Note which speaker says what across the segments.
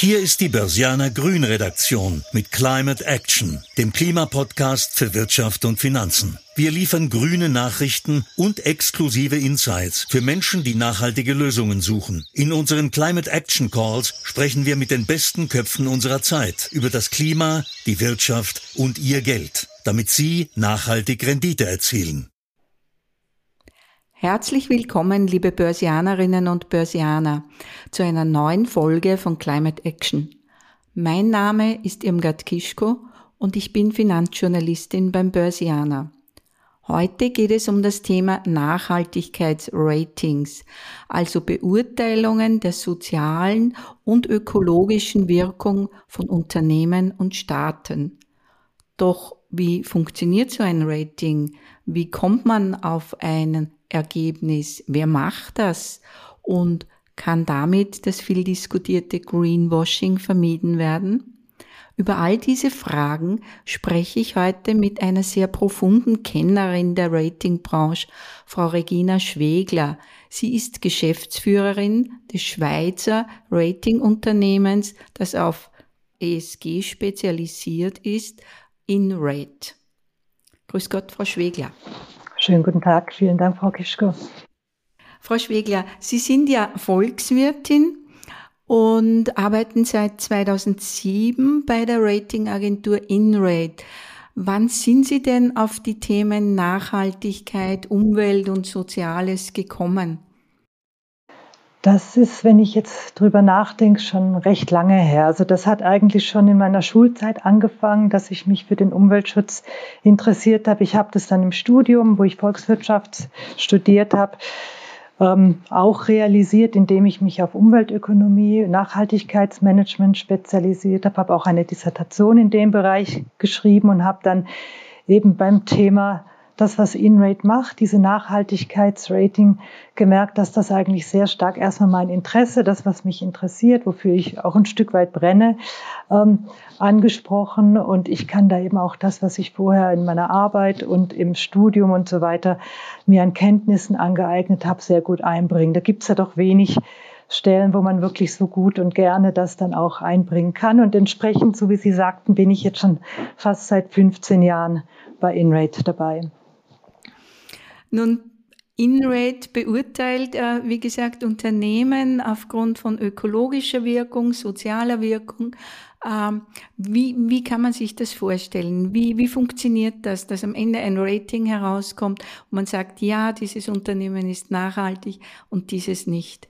Speaker 1: Hier ist die Börsianer Grün Redaktion mit Climate Action, dem Klimapodcast für Wirtschaft und Finanzen. Wir liefern grüne Nachrichten und exklusive Insights für Menschen, die nachhaltige Lösungen suchen. In unseren Climate Action Calls sprechen wir mit den besten Köpfen unserer Zeit über das Klima, die Wirtschaft und ihr Geld, damit sie nachhaltig Rendite erzielen.
Speaker 2: Herzlich willkommen, liebe Börsianerinnen und Börsianer, zu einer neuen Folge von Climate Action. Mein Name ist Irmgard Kischko und ich bin Finanzjournalistin beim Börsianer. Heute geht es um das Thema Nachhaltigkeitsratings, also Beurteilungen der sozialen und ökologischen Wirkung von Unternehmen und Staaten. Doch wie funktioniert so ein Rating? Wie kommt man auf einen Ergebnis? Wer macht das? Und kann damit das viel diskutierte Greenwashing vermieden werden? Über all diese Fragen spreche ich heute mit einer sehr profunden Kennerin der Ratingbranche, Frau Regina Schwegler. Sie ist Geschäftsführerin des Schweizer Ratingunternehmens, das auf ESG spezialisiert ist, InRate. Grüß Gott, Frau Schwegler.
Speaker 3: Schönen guten Tag, vielen Dank, Frau Kischko.
Speaker 2: Frau Schwegler, Sie sind ja Volkswirtin und arbeiten seit 2007 bei der Ratingagentur InRate. Wann sind Sie denn auf die Themen Nachhaltigkeit, Umwelt und Soziales gekommen?
Speaker 3: Das ist, wenn ich jetzt drüber nachdenke, schon recht lange her. Also das hat eigentlich schon in meiner Schulzeit angefangen, dass ich mich für den Umweltschutz interessiert habe. Ich habe das dann im Studium, wo ich Volkswirtschaft studiert habe, ähm, auch realisiert, indem ich mich auf Umweltökonomie, Nachhaltigkeitsmanagement spezialisiert habe, habe auch eine Dissertation in dem Bereich geschrieben und habe dann eben beim Thema das, was InRate macht, diese Nachhaltigkeitsrating, gemerkt, dass das eigentlich sehr stark erstmal mein Interesse, das, was mich interessiert, wofür ich auch ein Stück weit brenne, ähm, angesprochen. Und ich kann da eben auch das, was ich vorher in meiner Arbeit und im Studium und so weiter mir an Kenntnissen angeeignet habe, sehr gut einbringen. Da gibt es ja doch wenig Stellen, wo man wirklich so gut und gerne das dann auch einbringen kann. Und entsprechend, so wie Sie sagten, bin ich jetzt schon fast seit 15 Jahren bei InRate dabei.
Speaker 2: Nun, InRate beurteilt, äh, wie gesagt, Unternehmen aufgrund von ökologischer Wirkung, sozialer Wirkung. Ähm, wie, wie kann man sich das vorstellen? Wie, wie funktioniert das, dass am Ende ein Rating herauskommt und man sagt, ja, dieses Unternehmen ist nachhaltig und dieses nicht?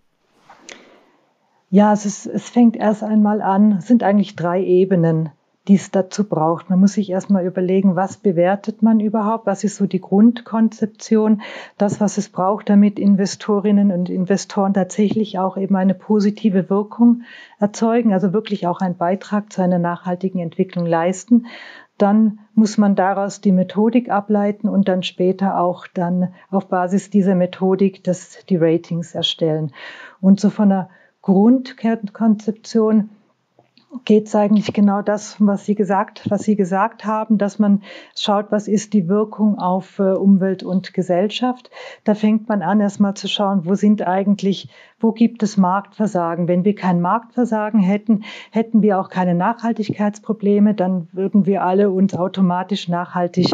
Speaker 3: Ja, es, ist, es fängt erst einmal an, es sind eigentlich drei Ebenen die es dazu braucht. Man muss sich erstmal überlegen, was bewertet man überhaupt, was ist so die Grundkonzeption, das, was es braucht, damit Investorinnen und Investoren tatsächlich auch eben eine positive Wirkung erzeugen, also wirklich auch einen Beitrag zu einer nachhaltigen Entwicklung leisten. Dann muss man daraus die Methodik ableiten und dann später auch dann auf Basis dieser Methodik das, die Ratings erstellen. Und so von der Grundkonzeption geht eigentlich genau das, was Sie gesagt, was Sie gesagt haben, dass man schaut, was ist die Wirkung auf äh, Umwelt und Gesellschaft. Da fängt man an, erstmal zu schauen, wo sind eigentlich, wo gibt es Marktversagen? Wenn wir kein Marktversagen hätten, hätten wir auch keine Nachhaltigkeitsprobleme, dann würden wir alle uns automatisch nachhaltig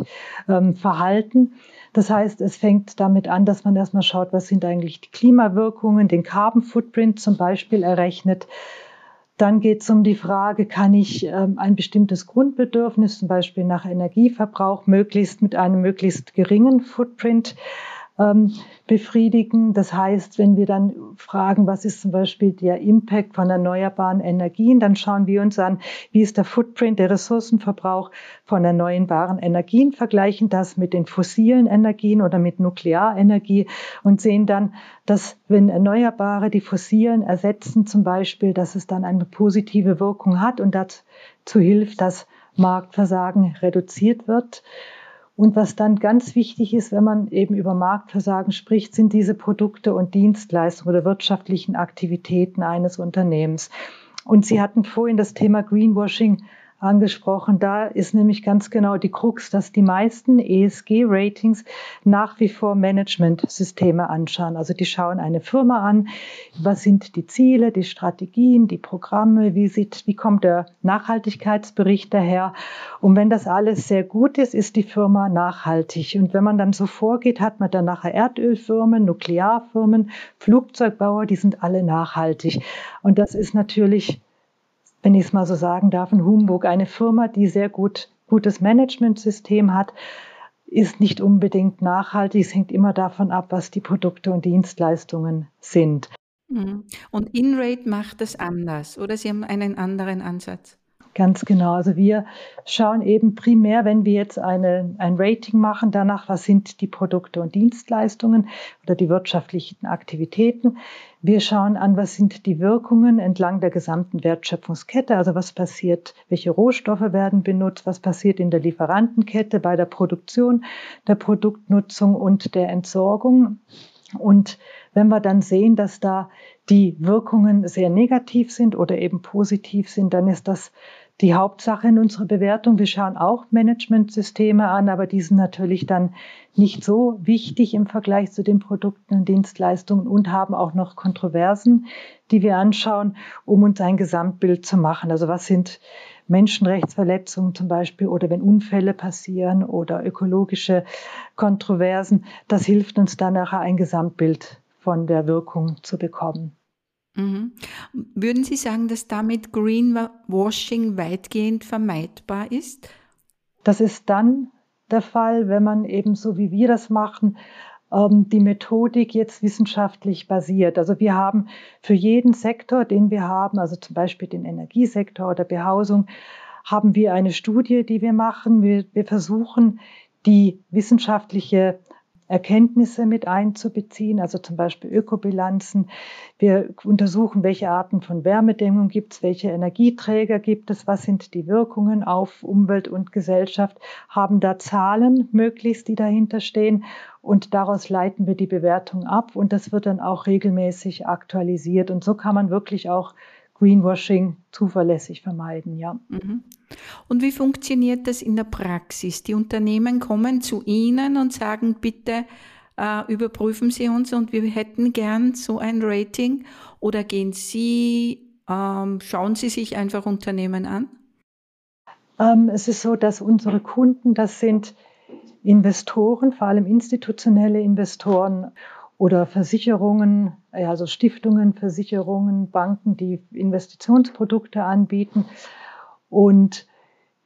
Speaker 3: ähm, verhalten. Das heißt, es fängt damit an, dass man erstmal schaut, was sind eigentlich die Klimawirkungen, den Carbon Footprint zum Beispiel errechnet dann geht es um die Frage, kann ich ähm, ein bestimmtes Grundbedürfnis, zum Beispiel nach Energieverbrauch, möglichst mit einem möglichst geringen Footprint befriedigen. Das heißt, wenn wir dann fragen, was ist zum Beispiel der Impact von erneuerbaren Energien, dann schauen wir uns an, wie ist der Footprint, der Ressourcenverbrauch von erneuerbaren Energien, vergleichen das mit den fossilen Energien oder mit Nuklearenergie und sehen dann, dass wenn Erneuerbare die fossilen ersetzen zum Beispiel, dass es dann eine positive Wirkung hat und dazu hilft, dass Marktversagen reduziert wird. Und was dann ganz wichtig ist, wenn man eben über Marktversagen spricht, sind diese Produkte und Dienstleistungen oder wirtschaftlichen Aktivitäten eines Unternehmens. Und Sie hatten vorhin das Thema Greenwashing angesprochen. Da ist nämlich ganz genau die Krux, dass die meisten ESG-Ratings nach wie vor Managementsysteme anschauen. Also die schauen eine Firma an, was sind die Ziele, die Strategien, die Programme, wie sieht, wie kommt der Nachhaltigkeitsbericht daher. Und wenn das alles sehr gut ist, ist die Firma nachhaltig. Und wenn man dann so vorgeht, hat man dann nachher Erdölfirmen, Nuklearfirmen, Flugzeugbauer, die sind alle nachhaltig. Und das ist natürlich wenn ich es mal so sagen darf, ein Humbug. Eine Firma, die sehr gut, gutes Managementsystem hat, ist nicht unbedingt nachhaltig. Es hängt immer davon ab, was die Produkte und Dienstleistungen sind.
Speaker 2: Mhm. Und InRate macht es anders oder Sie haben einen anderen Ansatz?
Speaker 3: Ganz genau. Also wir schauen eben primär, wenn wir jetzt eine, ein Rating machen, danach, was sind die Produkte und Dienstleistungen oder die wirtschaftlichen Aktivitäten. Wir schauen an, was sind die Wirkungen entlang der gesamten Wertschöpfungskette, also was passiert, welche Rohstoffe werden benutzt, was passiert in der Lieferantenkette bei der Produktion, der Produktnutzung und der Entsorgung. Und wenn wir dann sehen, dass da die Wirkungen sehr negativ sind oder eben positiv sind, dann ist das die Hauptsache in unserer Bewertung. Wir schauen auch Managementsysteme an, aber die sind natürlich dann nicht so wichtig im Vergleich zu den Produkten und Dienstleistungen und haben auch noch Kontroversen, die wir anschauen, um uns ein Gesamtbild zu machen. Also was sind Menschenrechtsverletzungen zum Beispiel oder wenn Unfälle passieren oder ökologische Kontroversen. Das hilft uns dann nachher ein Gesamtbild von der Wirkung zu bekommen.
Speaker 2: Mhm. Würden Sie sagen, dass damit Greenwashing weitgehend vermeidbar ist?
Speaker 3: Das ist dann der Fall, wenn man eben so wie wir das machen, ähm, die Methodik jetzt wissenschaftlich basiert. Also wir haben für jeden Sektor, den wir haben, also zum Beispiel den Energiesektor oder Behausung, haben wir eine Studie, die wir machen. Wir, wir versuchen, die wissenschaftliche Erkenntnisse mit einzubeziehen, also zum Beispiel Ökobilanzen. Wir untersuchen, welche Arten von Wärmedämmung gibt es, welche Energieträger gibt es, was sind die Wirkungen auf Umwelt und Gesellschaft, haben da Zahlen möglichst, die dahinter stehen und daraus leiten wir die Bewertung ab und das wird dann auch regelmäßig aktualisiert und so kann man wirklich auch Greenwashing zuverlässig vermeiden, ja. Mhm.
Speaker 2: Und wie funktioniert das in der Praxis? Die Unternehmen kommen zu Ihnen und sagen, bitte äh, überprüfen Sie uns und wir hätten gern so ein Rating. Oder gehen Sie, ähm, schauen Sie sich einfach Unternehmen an?
Speaker 3: Ähm, es ist so, dass unsere Kunden, das sind Investoren, vor allem institutionelle Investoren oder Versicherungen, also Stiftungen, Versicherungen, Banken, die Investitionsprodukte anbieten und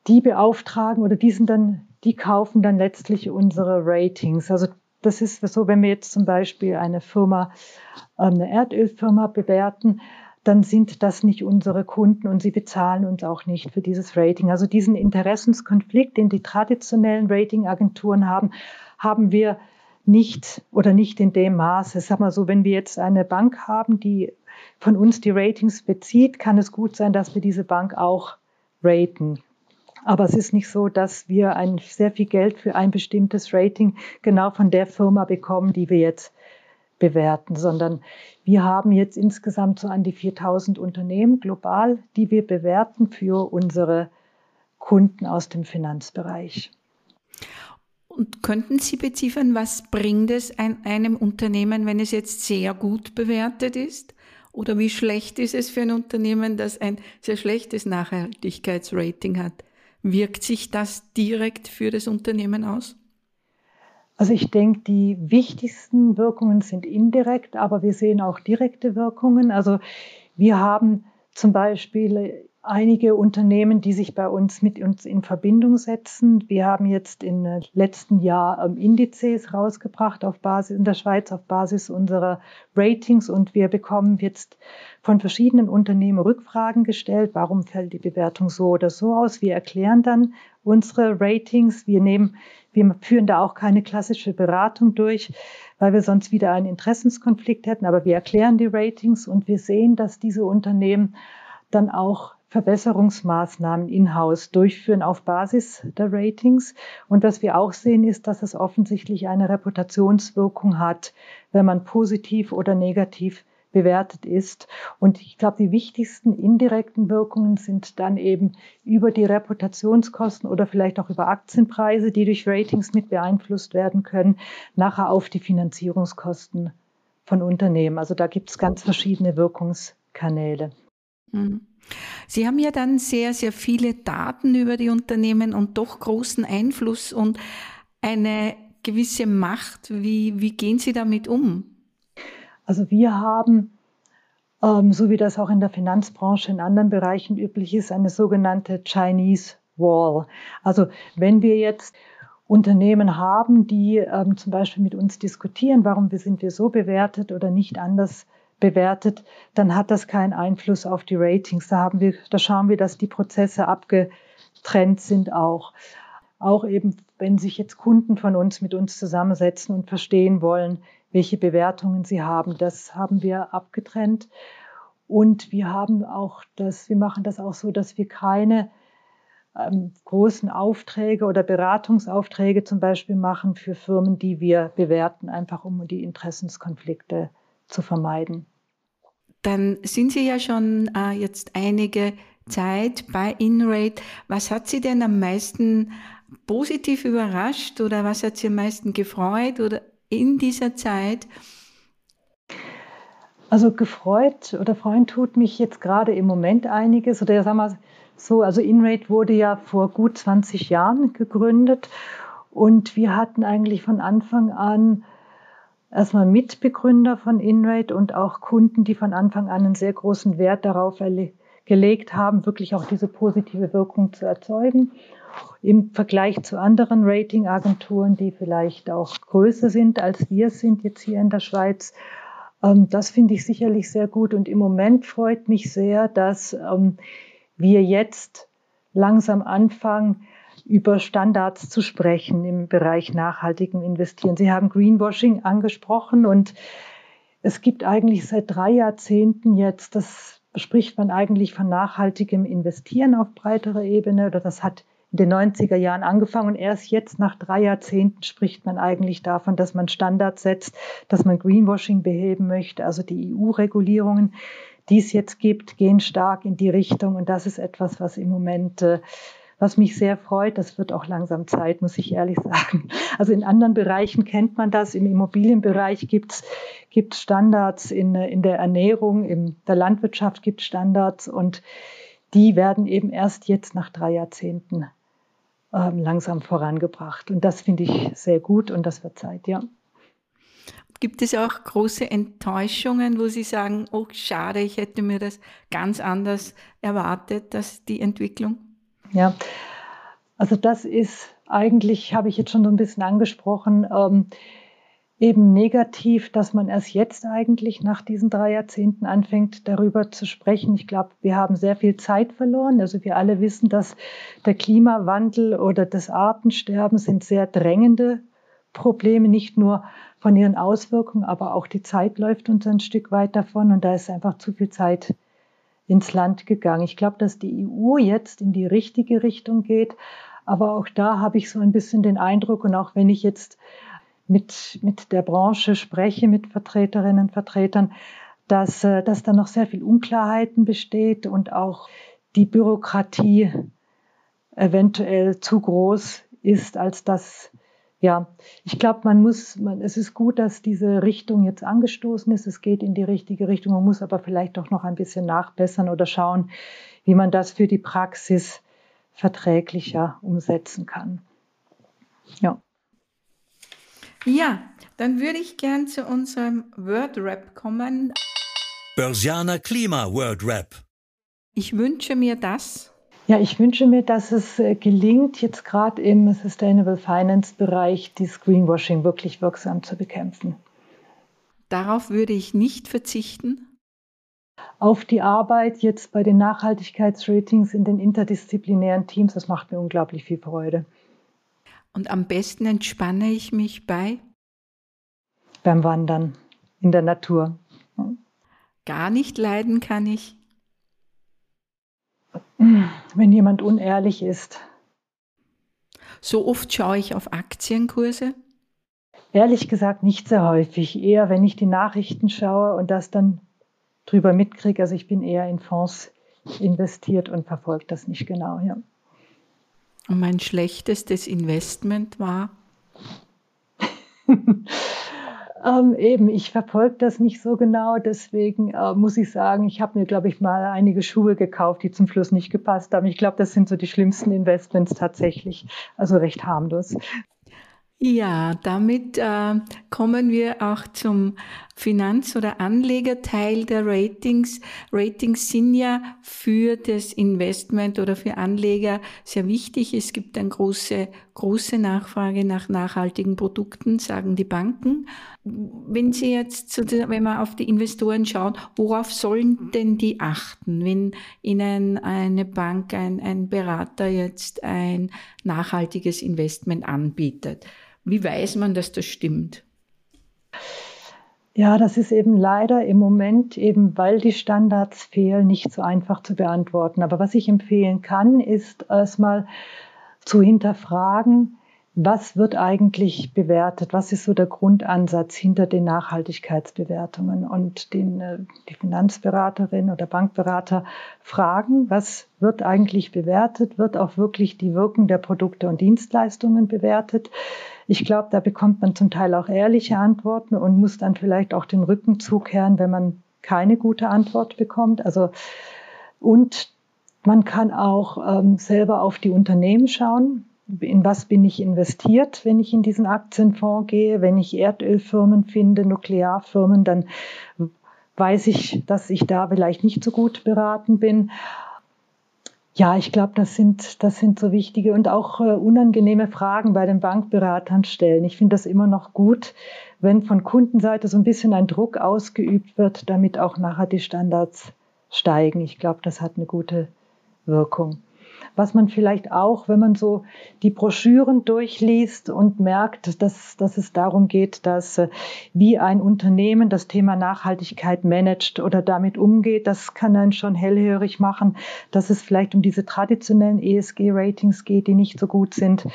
Speaker 3: die beauftragen oder die sind dann, die kaufen dann letztlich unsere Ratings. Also das ist so, wenn wir jetzt zum Beispiel eine Firma, ähm, eine Erdölfirma bewerten, dann sind das nicht unsere Kunden und sie bezahlen uns auch nicht für dieses Rating. Also diesen Interessenskonflikt, den die traditionellen Ratingagenturen haben, haben wir nicht oder nicht in dem Maße. Sag mal so, wenn wir jetzt eine Bank haben, die von uns die Ratings bezieht, kann es gut sein, dass wir diese Bank auch raten. Aber es ist nicht so, dass wir ein, sehr viel Geld für ein bestimmtes Rating genau von der Firma bekommen, die wir jetzt bewerten, sondern wir haben jetzt insgesamt so an die 4000 Unternehmen global, die wir bewerten für unsere Kunden aus dem Finanzbereich.
Speaker 2: Und könnten Sie beziffern, was bringt es einem Unternehmen, wenn es jetzt sehr gut bewertet ist? Oder wie schlecht ist es für ein Unternehmen, das ein sehr schlechtes Nachhaltigkeitsrating hat? Wirkt sich das direkt für das Unternehmen aus?
Speaker 3: Also ich denke, die wichtigsten Wirkungen sind indirekt, aber wir sehen auch direkte Wirkungen. Also wir haben zum Beispiel einige Unternehmen, die sich bei uns mit uns in Verbindung setzen. Wir haben jetzt im letzten Jahr ähm, Indizes rausgebracht auf Basis in der Schweiz auf Basis unserer Ratings und wir bekommen jetzt von verschiedenen Unternehmen Rückfragen gestellt. Warum fällt die Bewertung so oder so aus? Wir erklären dann unsere Ratings. Wir nehmen, wir führen da auch keine klassische Beratung durch, weil wir sonst wieder einen Interessenskonflikt hätten. Aber wir erklären die Ratings und wir sehen, dass diese Unternehmen dann auch Verbesserungsmaßnahmen in-house durchführen auf Basis der Ratings. Und was wir auch sehen, ist, dass es offensichtlich eine Reputationswirkung hat, wenn man positiv oder negativ bewertet ist. Und ich glaube, die wichtigsten indirekten Wirkungen sind dann eben über die Reputationskosten oder vielleicht auch über Aktienpreise, die durch Ratings mit beeinflusst werden können, nachher auf die Finanzierungskosten von Unternehmen. Also da gibt es ganz verschiedene Wirkungskanäle.
Speaker 2: Mhm. Sie haben ja dann sehr, sehr viele Daten über die Unternehmen und doch großen Einfluss und eine gewisse Macht. Wie, wie gehen Sie damit um?
Speaker 3: Also wir haben, ähm, so wie das auch in der Finanzbranche in anderen Bereichen üblich ist, eine sogenannte Chinese Wall. Also wenn wir jetzt Unternehmen haben, die ähm, zum Beispiel mit uns diskutieren, warum sind wir so bewertet oder nicht anders bewertet, dann hat das keinen Einfluss auf die Ratings. Da haben wir, da schauen wir, dass die Prozesse abgetrennt sind auch. Auch eben, wenn sich jetzt Kunden von uns mit uns zusammensetzen und verstehen wollen, welche Bewertungen sie haben. Das haben wir abgetrennt. Und wir haben auch das, wir machen das auch so, dass wir keine ähm, großen Aufträge oder Beratungsaufträge zum Beispiel machen für Firmen, die wir bewerten, einfach um die Interessenskonflikte zu vermeiden.
Speaker 2: Dann sind Sie ja schon äh, jetzt einige Zeit bei InRate. Was hat Sie denn am meisten positiv überrascht oder was hat Sie am meisten gefreut oder in dieser Zeit?
Speaker 3: Also gefreut oder freuen tut mich jetzt gerade im Moment einiges. Oder sagen wir so, also InRate wurde ja vor gut 20 Jahren gegründet und wir hatten eigentlich von Anfang an erstmal Mitbegründer von InRate und auch Kunden, die von Anfang an einen sehr großen Wert darauf gelegt haben, wirklich auch diese positive Wirkung zu erzeugen im Vergleich zu anderen Ratingagenturen, die vielleicht auch größer sind als wir sind jetzt hier in der Schweiz. Ähm, das finde ich sicherlich sehr gut und im Moment freut mich sehr, dass ähm, wir jetzt langsam anfangen, über Standards zu sprechen im Bereich nachhaltigen Investieren. Sie haben Greenwashing angesprochen und es gibt eigentlich seit drei Jahrzehnten jetzt, das spricht man eigentlich von nachhaltigem Investieren auf breiterer Ebene oder das hat in den 90er Jahren angefangen und erst jetzt nach drei Jahrzehnten spricht man eigentlich davon, dass man Standards setzt, dass man Greenwashing beheben möchte. Also die EU-Regulierungen, die es jetzt gibt, gehen stark in die Richtung und das ist etwas, was im Moment äh, was mich sehr freut. Das wird auch langsam Zeit, muss ich ehrlich sagen. Also in anderen Bereichen kennt man das. Im Immobilienbereich gibt es Standards, in, in der Ernährung, in der Landwirtschaft gibt es Standards und die werden eben erst jetzt nach drei Jahrzehnten ähm, langsam vorangebracht. Und das finde ich sehr gut und das wird Zeit, ja.
Speaker 2: Gibt es auch große Enttäuschungen, wo Sie sagen, oh schade, ich hätte mir das ganz anders erwartet, dass die Entwicklung?
Speaker 3: Ja, also das ist eigentlich, habe ich jetzt schon so ein bisschen angesprochen, ähm, eben negativ, dass man erst jetzt eigentlich nach diesen drei Jahrzehnten anfängt, darüber zu sprechen. Ich glaube, wir haben sehr viel Zeit verloren. Also wir alle wissen, dass der Klimawandel oder das Artensterben sind sehr drängende Probleme, nicht nur von ihren Auswirkungen, aber auch die Zeit läuft uns ein Stück weit davon und da ist einfach zu viel Zeit ins Land gegangen. Ich glaube, dass die EU jetzt in die richtige Richtung geht, aber auch da habe ich so ein bisschen den Eindruck und auch wenn ich jetzt mit, mit der Branche spreche, mit Vertreterinnen und Vertretern, dass, äh, dass da noch sehr viel Unklarheiten besteht und auch die Bürokratie eventuell zu groß ist, als dass, ja, ich glaube, man muss, man, es ist gut, dass diese Richtung jetzt angestoßen ist. Es geht in die richtige Richtung. Man muss aber vielleicht auch noch ein bisschen nachbessern oder schauen, wie man das für die Praxis verträglicher umsetzen kann.
Speaker 2: Ja. Ja, dann würde ich gern zu unserem Word Rap kommen.
Speaker 1: Börsianer Klima Word Rap.
Speaker 2: Ich wünsche mir das.
Speaker 3: Ja, ich wünsche mir, dass es äh, gelingt, jetzt gerade im Sustainable Finance Bereich dieses Greenwashing wirklich wirksam zu bekämpfen.
Speaker 2: Darauf würde ich nicht verzichten.
Speaker 3: Auf die Arbeit jetzt bei den Nachhaltigkeitsratings in den interdisziplinären Teams, das macht mir unglaublich viel Freude.
Speaker 2: Und am besten entspanne ich mich bei?
Speaker 3: Beim Wandern in der Natur.
Speaker 2: Gar nicht leiden kann ich?
Speaker 3: Wenn jemand unehrlich ist.
Speaker 2: So oft schaue ich auf Aktienkurse?
Speaker 3: Ehrlich gesagt nicht sehr häufig. Eher, wenn ich die Nachrichten schaue und das dann drüber mitkriege. Also ich bin eher in Fonds investiert und verfolge das nicht genau. Ja.
Speaker 2: Und mein schlechtestes Investment war?
Speaker 3: ähm, eben, ich verfolge das nicht so genau, deswegen äh, muss ich sagen, ich habe mir, glaube ich, mal einige Schuhe gekauft, die zum Schluss nicht gepasst haben. Ich glaube, das sind so die schlimmsten Investments tatsächlich, also recht harmlos.
Speaker 2: Ja, damit äh, kommen wir auch zum Finanz- oder Anlegerteil der Ratings. Ratings sind ja für das Investment oder für Anleger sehr wichtig. Es gibt eine große, große Nachfrage nach nachhaltigen Produkten, sagen die Banken. Wenn Sie jetzt, wenn man auf die Investoren schaut, worauf sollen denn die achten, wenn Ihnen eine Bank, ein, ein Berater jetzt ein nachhaltiges Investment anbietet? Wie weiß man, dass das stimmt?
Speaker 3: Ja, das ist eben leider im Moment, eben weil die Standards fehlen, nicht so einfach zu beantworten. Aber was ich empfehlen kann, ist erstmal zu hinterfragen, was wird eigentlich bewertet? Was ist so der Grundansatz hinter den Nachhaltigkeitsbewertungen? Und den, äh, die Finanzberaterin oder Bankberater fragen, was wird eigentlich bewertet? Wird auch wirklich die Wirkung der Produkte und Dienstleistungen bewertet? Ich glaube, da bekommt man zum Teil auch ehrliche Antworten und muss dann vielleicht auch den Rücken zukehren, wenn man keine gute Antwort bekommt. Also, und man kann auch ähm, selber auf die Unternehmen schauen in was bin ich investiert, wenn ich in diesen Aktienfonds gehe. Wenn ich Erdölfirmen finde, Nuklearfirmen, dann weiß ich, dass ich da vielleicht nicht so gut beraten bin. Ja, ich glaube, das sind, das sind so wichtige und auch äh, unangenehme Fragen bei den Bankberatern stellen. Ich finde das immer noch gut, wenn von Kundenseite so ein bisschen ein Druck ausgeübt wird, damit auch nachher die Standards steigen. Ich glaube, das hat eine gute Wirkung was man vielleicht auch, wenn man so die Broschüren durchliest und merkt, dass, dass es darum geht, dass äh, wie ein Unternehmen das Thema Nachhaltigkeit managt oder damit umgeht, das kann einen schon hellhörig machen, dass es vielleicht um diese traditionellen ESG-Ratings geht, die nicht so gut sind.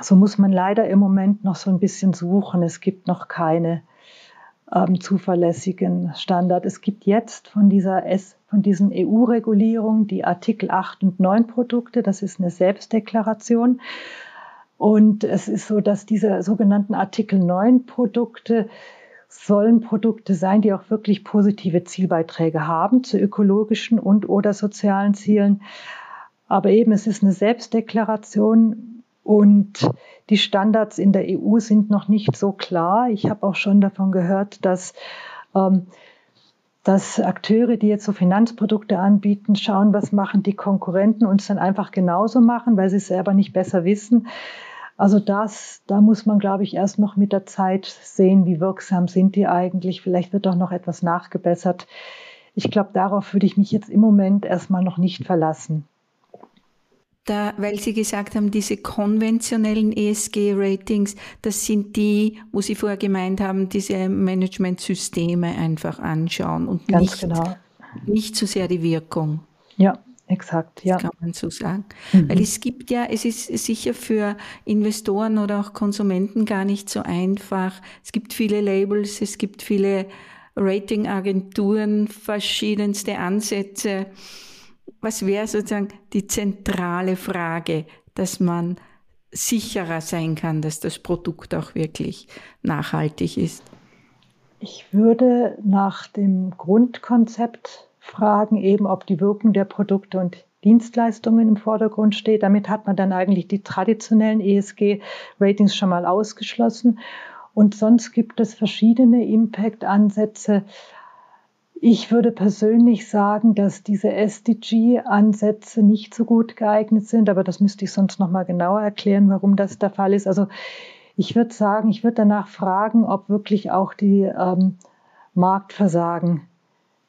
Speaker 3: So muss man leider im Moment noch so ein bisschen suchen. Es gibt noch keine ähm, zuverlässigen Standard. Es gibt jetzt von dieser S, von diesen EU-Regulierungen die Artikel 8 und 9 Produkte. Das ist eine Selbstdeklaration. Und es ist so, dass diese sogenannten Artikel 9 Produkte sollen Produkte sein, die auch wirklich positive Zielbeiträge haben zu ökologischen und oder sozialen Zielen. Aber eben, es ist eine Selbstdeklaration und die Standards in der EU sind noch nicht so klar. Ich habe auch schon davon gehört, dass, ähm, dass Akteure, die jetzt so Finanzprodukte anbieten, schauen, was machen die Konkurrenten und es dann einfach genauso machen, weil sie es selber nicht besser wissen. Also das, da muss man, glaube ich, erst noch mit der Zeit sehen, wie wirksam sind die eigentlich. Vielleicht wird auch noch etwas nachgebessert. Ich glaube, darauf würde ich mich jetzt im Moment erstmal noch nicht verlassen
Speaker 2: da, weil Sie gesagt haben, diese konventionellen ESG-Ratings, das sind die, wo Sie vorher gemeint haben, diese Managementsysteme einfach anschauen und Ganz nicht, genau. nicht so sehr die Wirkung.
Speaker 3: Ja, exakt, ja.
Speaker 2: Das kann man so sagen. Mhm. Weil es gibt ja, es ist sicher für Investoren oder auch Konsumenten gar nicht so einfach. Es gibt viele Labels, es gibt viele Ratingagenturen, verschiedenste Ansätze was wäre sozusagen die zentrale Frage, dass man sicherer sein kann, dass das Produkt auch wirklich nachhaltig ist?
Speaker 3: Ich würde nach dem Grundkonzept fragen, eben ob die Wirkung der Produkte und Dienstleistungen im Vordergrund steht. Damit hat man dann eigentlich die traditionellen ESG-Ratings schon mal ausgeschlossen. Und sonst gibt es verschiedene Impact-Ansätze. Ich würde persönlich sagen, dass diese SDG-Ansätze nicht so gut geeignet sind, aber das müsste ich sonst noch mal genauer erklären, warum das der Fall ist. Also ich würde sagen, ich würde danach fragen, ob wirklich auch die ähm, Marktversagen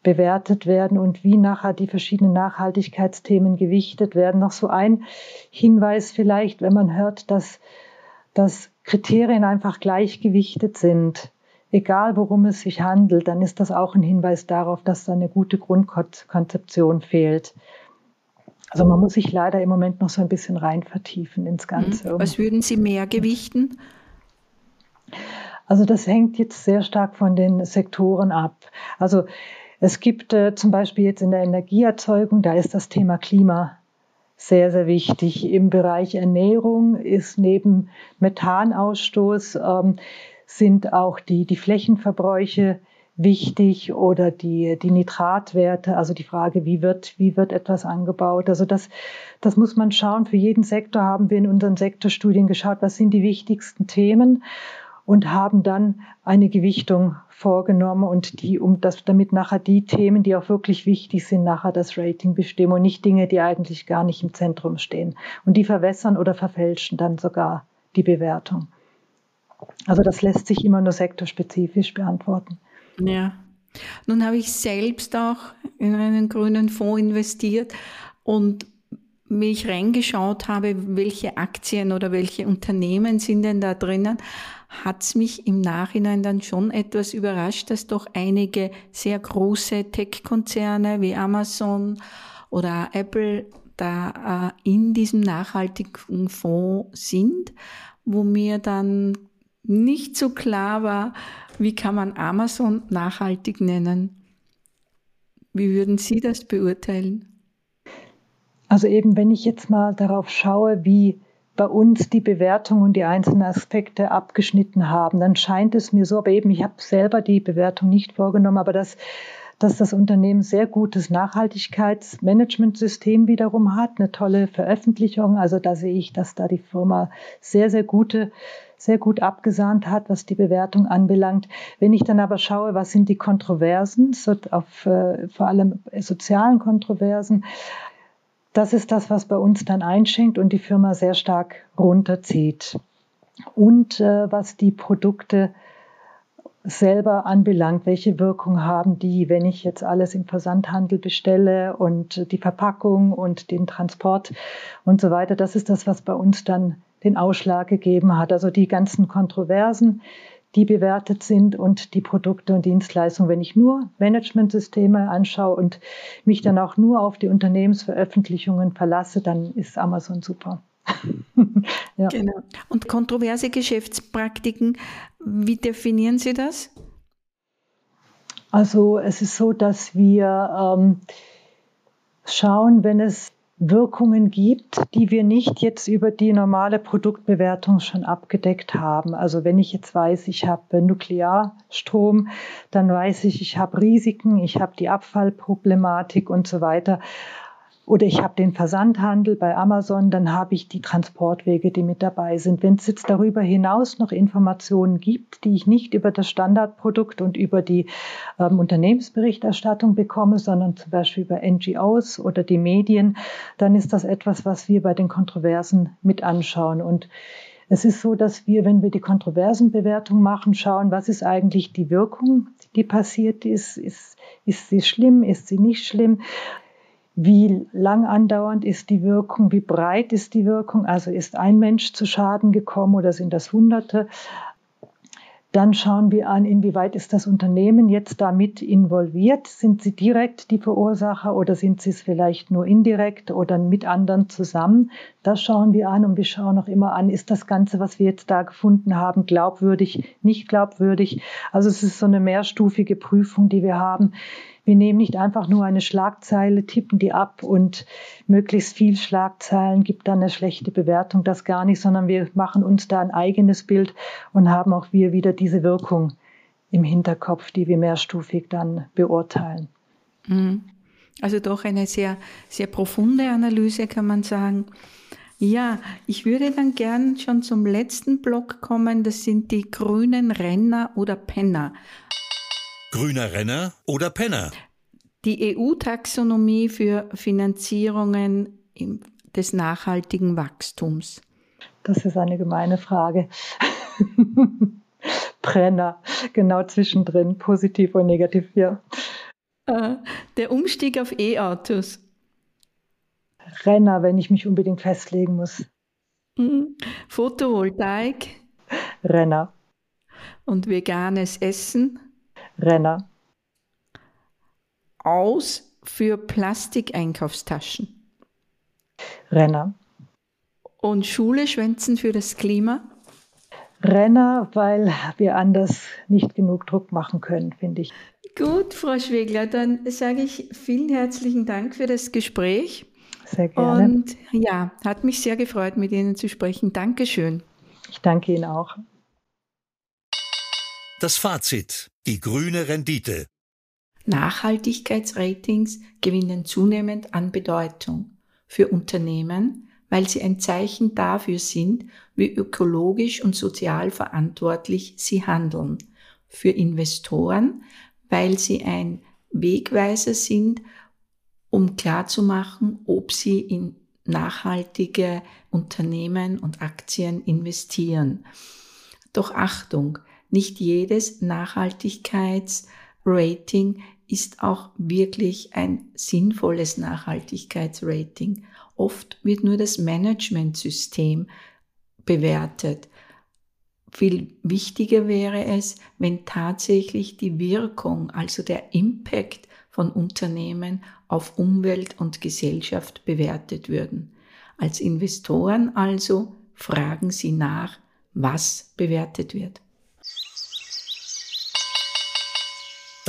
Speaker 3: bewertet werden und wie nachher die verschiedenen Nachhaltigkeitsthemen gewichtet werden. Noch so ein Hinweis vielleicht, wenn man hört, dass, dass Kriterien einfach gleichgewichtet sind egal worum es sich handelt, dann ist das auch ein Hinweis darauf, dass da eine gute Grundkonzeption fehlt. Also man muss sich leider im Moment noch so ein bisschen rein vertiefen ins Ganze.
Speaker 2: Mhm. Was würden Sie mehr gewichten?
Speaker 3: Also das hängt jetzt sehr stark von den Sektoren ab. Also Es gibt äh, zum Beispiel jetzt in der Energieerzeugung, da ist das Thema Klima sehr, sehr wichtig. Im Bereich Ernährung ist neben Methanausstoß ähm, sind auch die, die Flächenverbräuche wichtig oder die, die Nitratwerte, also die Frage, wie wird, wie wird etwas angebaut. Also das, das muss man schauen. Für jeden Sektor haben wir in unseren Sektorstudien geschaut, was sind die wichtigsten Themen und haben dann eine Gewichtung vorgenommen und die, um das, damit nachher die Themen, die auch wirklich wichtig sind, nachher das Rating bestimmen und nicht Dinge, die eigentlich gar nicht im Zentrum stehen. Und die verwässern oder verfälschen dann sogar die Bewertung. Also das lässt sich immer nur sektorspezifisch beantworten.
Speaker 2: Ja. Nun habe ich selbst auch in einen grünen Fonds investiert und wie ich reingeschaut habe, welche Aktien oder welche Unternehmen sind denn da drinnen, hat es mich im Nachhinein dann schon etwas überrascht, dass doch einige sehr große Tech-Konzerne wie Amazon oder Apple da äh, in diesem nachhaltigen Fonds sind, wo mir dann nicht so klar war, wie kann man Amazon nachhaltig nennen? Wie würden Sie das beurteilen?
Speaker 3: Also eben, wenn ich jetzt mal darauf schaue, wie bei uns die Bewertung und die einzelnen Aspekte abgeschnitten haben, dann scheint es mir so, aber eben, ich habe selber die Bewertung nicht vorgenommen, aber dass, dass das Unternehmen sehr gutes Nachhaltigkeitsmanagementsystem wiederum hat, eine tolle Veröffentlichung. Also da sehe ich, dass da die Firma sehr, sehr gute sehr gut abgesahnt hat, was die Bewertung anbelangt. Wenn ich dann aber schaue, was sind die Kontroversen, so auf, äh, vor allem sozialen Kontroversen, das ist das, was bei uns dann einschenkt und die Firma sehr stark runterzieht. Und äh, was die Produkte selber anbelangt, welche Wirkung haben die, wenn ich jetzt alles im Versandhandel bestelle und die Verpackung und den Transport und so weiter. Das ist das, was bei uns dann den Ausschlag gegeben hat. Also die ganzen Kontroversen, die bewertet sind und die Produkte und Dienstleistungen. Wenn ich nur Managementsysteme anschaue und mich dann auch nur auf die Unternehmensveröffentlichungen verlasse, dann ist Amazon super.
Speaker 2: ja. Genau. Und kontroverse Geschäftspraktiken, wie definieren Sie das?
Speaker 3: Also es ist so, dass wir ähm, schauen, wenn es Wirkungen gibt, die wir nicht jetzt über die normale Produktbewertung schon abgedeckt haben. Also wenn ich jetzt weiß, ich habe Nuklearstrom, dann weiß ich, ich habe Risiken, ich habe die Abfallproblematik und so weiter oder ich habe den Versandhandel bei Amazon, dann habe ich die Transportwege, die mit dabei sind. Wenn es jetzt darüber hinaus noch Informationen gibt, die ich nicht über das Standardprodukt und über die ähm, Unternehmensberichterstattung bekomme, sondern zum Beispiel über NGOs oder die Medien, dann ist das etwas, was wir bei den Kontroversen mit anschauen. Und es ist so, dass wir, wenn wir die Kontroversenbewertung machen, schauen, was ist eigentlich die Wirkung, die passiert ist. Ist, ist sie schlimm? Ist sie nicht schlimm? Wie lang andauernd ist die Wirkung, wie breit ist die Wirkung, also ist ein Mensch zu Schaden gekommen oder sind das Hunderte. Dann schauen wir an, inwieweit ist das Unternehmen jetzt damit involviert? Sind sie direkt die Verursacher oder sind sie es vielleicht nur indirekt oder mit anderen zusammen? Das schauen wir an und wir schauen auch immer an, ist das Ganze, was wir jetzt da gefunden haben, glaubwürdig, nicht glaubwürdig? Also es ist so eine mehrstufige Prüfung, die wir haben. Wir nehmen nicht einfach nur eine Schlagzeile, tippen die ab und möglichst viel Schlagzeilen gibt dann eine schlechte Bewertung, das gar nicht, sondern wir machen uns da ein eigenes Bild und haben auch wir wieder diese Wirkung im Hinterkopf, die wir mehrstufig dann beurteilen.
Speaker 2: Mhm. Also doch eine sehr, sehr profunde Analyse, kann man sagen. Ja, ich würde dann gern schon zum letzten Block kommen. Das sind die grünen Renner oder Penner.
Speaker 1: Grüner Renner oder Penner?
Speaker 2: Die EU-Taxonomie für Finanzierungen des nachhaltigen Wachstums.
Speaker 3: Das ist eine gemeine Frage. Brenner, genau zwischendrin, positiv und negativ, ja.
Speaker 2: Äh, der Umstieg auf E-Autos.
Speaker 3: Renner, wenn ich mich unbedingt festlegen muss.
Speaker 2: Mhm. Photovoltaik.
Speaker 3: Renner.
Speaker 2: Und veganes Essen.
Speaker 3: Renner.
Speaker 2: Aus für Plastikeinkaufstaschen.
Speaker 3: Renner.
Speaker 2: Und Schule schwänzen für das Klima?
Speaker 3: Renner, weil wir anders nicht genug Druck machen können, finde ich.
Speaker 2: Gut, Frau Schwegler, dann sage ich vielen herzlichen Dank für das Gespräch.
Speaker 3: Sehr gerne.
Speaker 2: Und ja, hat mich sehr gefreut, mit Ihnen zu sprechen. Dankeschön.
Speaker 3: Ich danke Ihnen auch.
Speaker 1: Das Fazit. Die grüne Rendite.
Speaker 2: Nachhaltigkeitsratings gewinnen zunehmend an Bedeutung für Unternehmen, weil sie ein Zeichen dafür sind, wie ökologisch und sozial verantwortlich sie handeln. Für Investoren, weil sie ein Wegweiser sind, um klarzumachen, ob sie in nachhaltige Unternehmen und Aktien investieren. Doch Achtung, nicht jedes Nachhaltigkeitsrating ist auch wirklich ein sinnvolles Nachhaltigkeitsrating. Oft wird nur das Managementsystem bewertet. Viel wichtiger wäre es, wenn tatsächlich die Wirkung, also der Impact von Unternehmen auf Umwelt und Gesellschaft bewertet würden. Als Investoren also fragen Sie nach, was bewertet wird.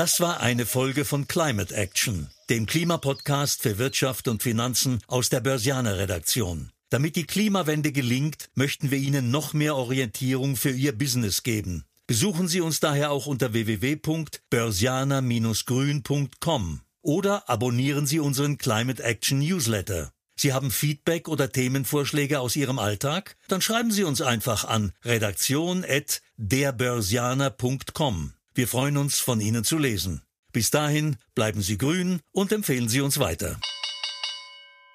Speaker 1: Das war eine Folge von Climate Action, dem Klimapodcast für Wirtschaft und Finanzen aus der Börsianer Redaktion. Damit die Klimawende gelingt, möchten wir Ihnen noch mehr Orientierung für Ihr Business geben. Besuchen Sie uns daher auch unter www.börsianer-grün.com oder abonnieren Sie unseren Climate Action Newsletter. Sie haben Feedback oder Themenvorschläge aus Ihrem Alltag? Dann schreiben Sie uns einfach an redaktion@derbörsianer.com. Wir freuen uns, von Ihnen zu lesen. Bis dahin bleiben Sie grün und empfehlen Sie uns weiter.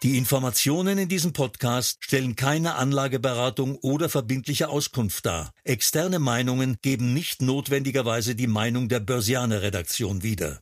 Speaker 1: Die Informationen in diesem Podcast stellen keine Anlageberatung oder verbindliche Auskunft dar. Externe Meinungen geben nicht notwendigerweise die Meinung der Börsianer Redaktion wieder.